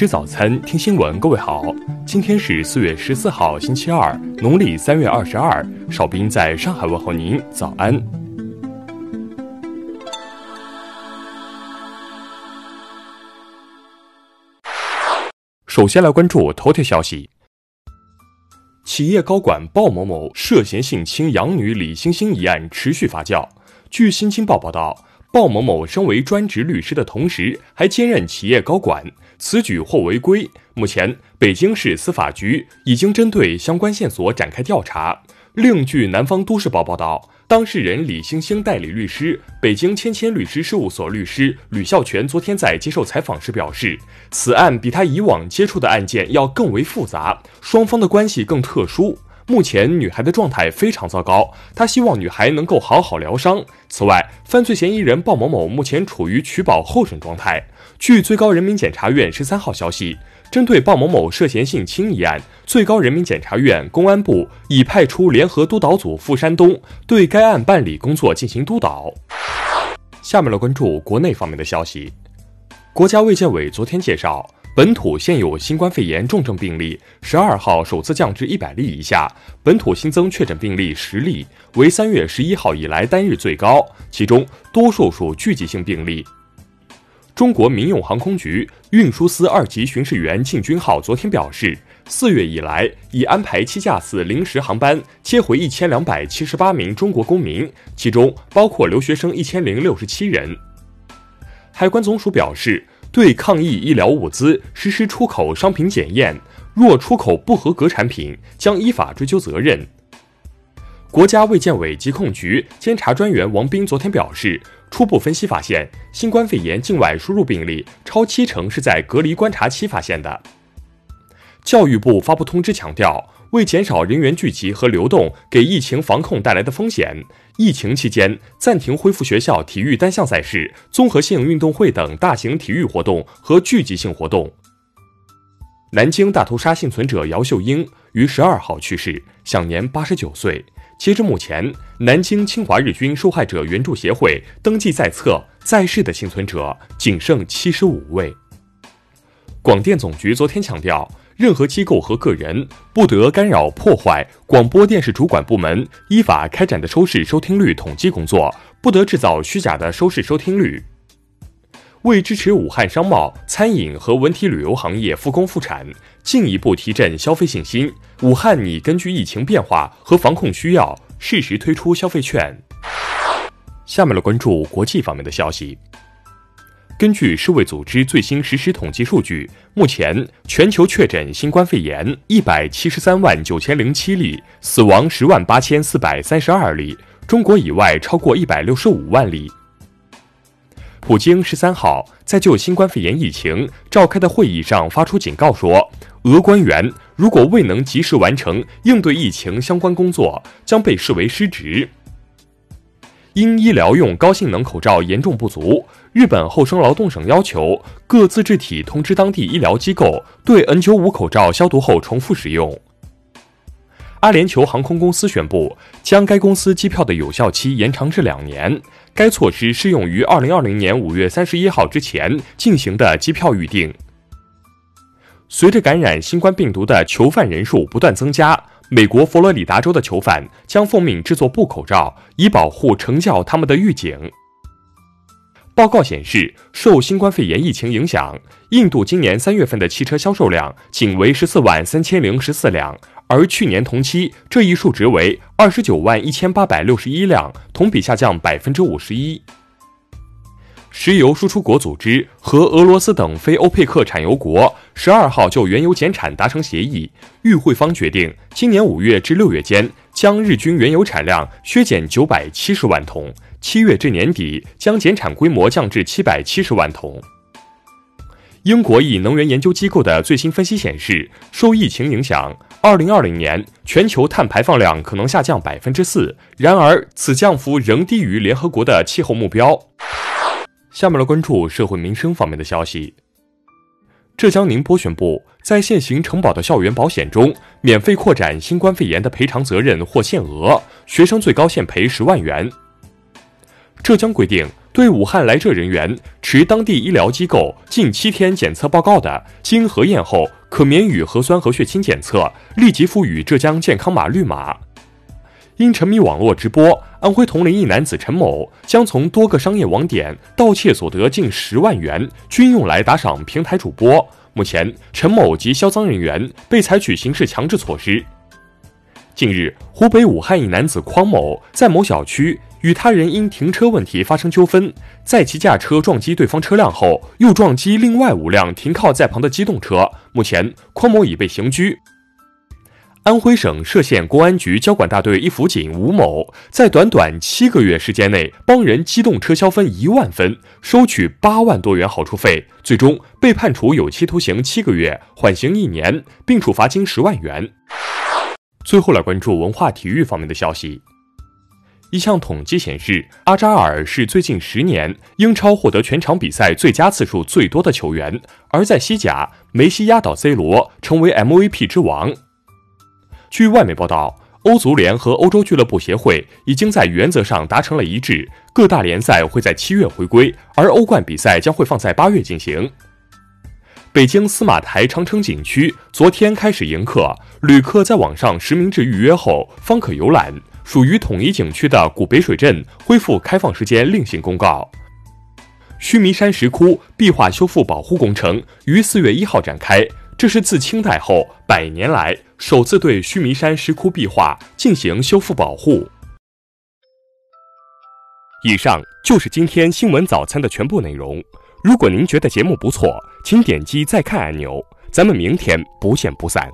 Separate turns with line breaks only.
吃早餐，听新闻。各位好，今天是四月十四号，星期二，农历三月二十二。少斌在上海问候您，早安。首先来关注头条消息：企业高管鲍某某涉嫌性侵养女李星星一案持续发酵。据新京报报道。鲍某某身为专职律师的同时，还兼任企业高管，此举或违规。目前，北京市司法局已经针对相关线索展开调查。另据南方都市报报道，当事人李星星代理律师、北京千千律师事务所律师吕孝全昨天在接受采访时表示，此案比他以往接触的案件要更为复杂，双方的关系更特殊。目前女孩的状态非常糟糕，他希望女孩能够好好疗伤。此外，犯罪嫌疑人鲍某某目前处于取保候审状态。据最高人民检察院十三号消息，针对鲍某某涉嫌性侵一案，最高人民检察院、公安部已派出联合督导组赴山东，对该案办理工作进行督导。下面来关注国内方面的消息，国家卫健委昨天介绍。本土现有新冠肺炎重症病例十二号首次降至一百例以下，本土新增确诊病例十例，为三月十一号以来单日最高，其中多数属聚集性病例。中国民用航空局运输司二级巡视员靳军浩昨天表示，四月以来已安排七架次临时航班接回一千两百七十八名中国公民，其中包括留学生一千零六十七人。海关总署表示。对抗疫医疗物资实施出口商品检验，若出口不合格产品，将依法追究责任。国家卫健委疾控局监察专员王斌昨天表示，初步分析发现，新冠肺炎境外输入病例超七成是在隔离观察期发现的。教育部发布通知强调。为减少人员聚集和流动给疫情防控带来的风险，疫情期间暂停恢复学校体育单项赛事、综合性运动会等大型体育活动和聚集性活动。南京大屠杀幸存者姚秀英于十二号去世，享年八十九岁。截至目前，南京侵华日军受害者援助协会登记在册在世的幸存者仅剩七十五位。广电总局昨天强调。任何机构和个人不得干扰、破坏广播电视主管部门依法开展的收视收听率统计工作，不得制造虚假的收视收听率。为支持武汉商贸、餐饮和文体旅游行业复工复产，进一步提振消费信心，武汉拟根据疫情变化和防控需要，适时推出消费券。下面来关注国际方面的消息。根据世卫组织最新实时统计数据，目前全球确诊新冠肺炎一百七十三万九千零七例，死亡十万八千四百三十二例，中国以外超过一百六十五万例。普京十三号在就新冠肺炎疫情召开的会议上发出警告说，俄官员如果未能及时完成应对疫情相关工作，将被视为失职。因医疗用高性能口罩严重不足，日本厚生劳动省要求各自治体通知当地医疗机构对 N95 口罩消毒后重复使用。阿联酋航空公司宣布将该公司机票的有效期延长至两年，该措施适用于2020年5月31号之前进行的机票预订。随着感染新冠病毒的囚犯人数不断增加。美国佛罗里达州的囚犯将奉命制作布口罩，以保护惩教他们的狱警。报告显示，受新冠肺炎疫情影响，印度今年三月份的汽车销售量仅为十四万三千零十四辆，而去年同期这一数值为二十九万一千八百六十一辆，同比下降百分之五十一。石油输出国组织和俄罗斯等非欧佩克产油国十二号就原油减产达成协议，与会方决定今年五月至六月间将日均原油产量削减九百七十万桶，七月至年底将减产规模降至七百七十万桶。英国一能源研究机构的最新分析显示，受疫情影响，二零二零年全球碳排放量可能下降百分之四，然而此降幅仍低于联合国的气候目标。下面来关注社会民生方面的消息。浙江宁波宣布，在现行承保的校园保险中，免费扩展新冠肺炎的赔偿责任或限额，学生最高限赔十万元。浙江规定，对武汉来浙人员持当地医疗机构近七天检测报告的，经核验后可免予核酸和血清检测，立即赋予浙江健康码绿码。因沉迷网络直播，安徽铜陵一男子陈某将从多个商业网点盗窃所得近十万元，均用来打赏平台主播。目前，陈某及销赃人员被采取刑事强制措施。近日，湖北武汉一男子匡某在某小区与他人因停车问题发生纠纷，在其驾车撞击对方车辆后，又撞击另外五辆停靠在旁的机动车。目前，匡某已被刑拘。安徽省歙县公安局交管大队一辅警吴某，在短短七个月时间内帮人机动车消分一万分，收取八万多元好处费，最终被判处有期徒刑七个月，缓刑一年，并处罚金十万元。最后来关注文化体育方面的消息。一项统计显示，阿扎尔是最近十年英超获得全场比赛最佳次数最多的球员，而在西甲，梅西压倒 C 罗，成为 MVP 之王。据外媒报道，欧足联和欧洲俱乐部协会已经在原则上达成了一致，各大联赛会在七月回归，而欧冠比赛将会放在八月进行。北京司马台长城景区昨天开始迎客，旅客在网上实名制预约后方可游览。属于统一景区的古北水镇恢复开放时间另行公告。须弥山石窟壁画修复保护工程于四月一号展开。这是自清代后百年来首次对须弥山石窟壁画进行修复保护。以上就是今天新闻早餐的全部内容。如果您觉得节目不错，请点击再看按钮。咱们明天不见不散。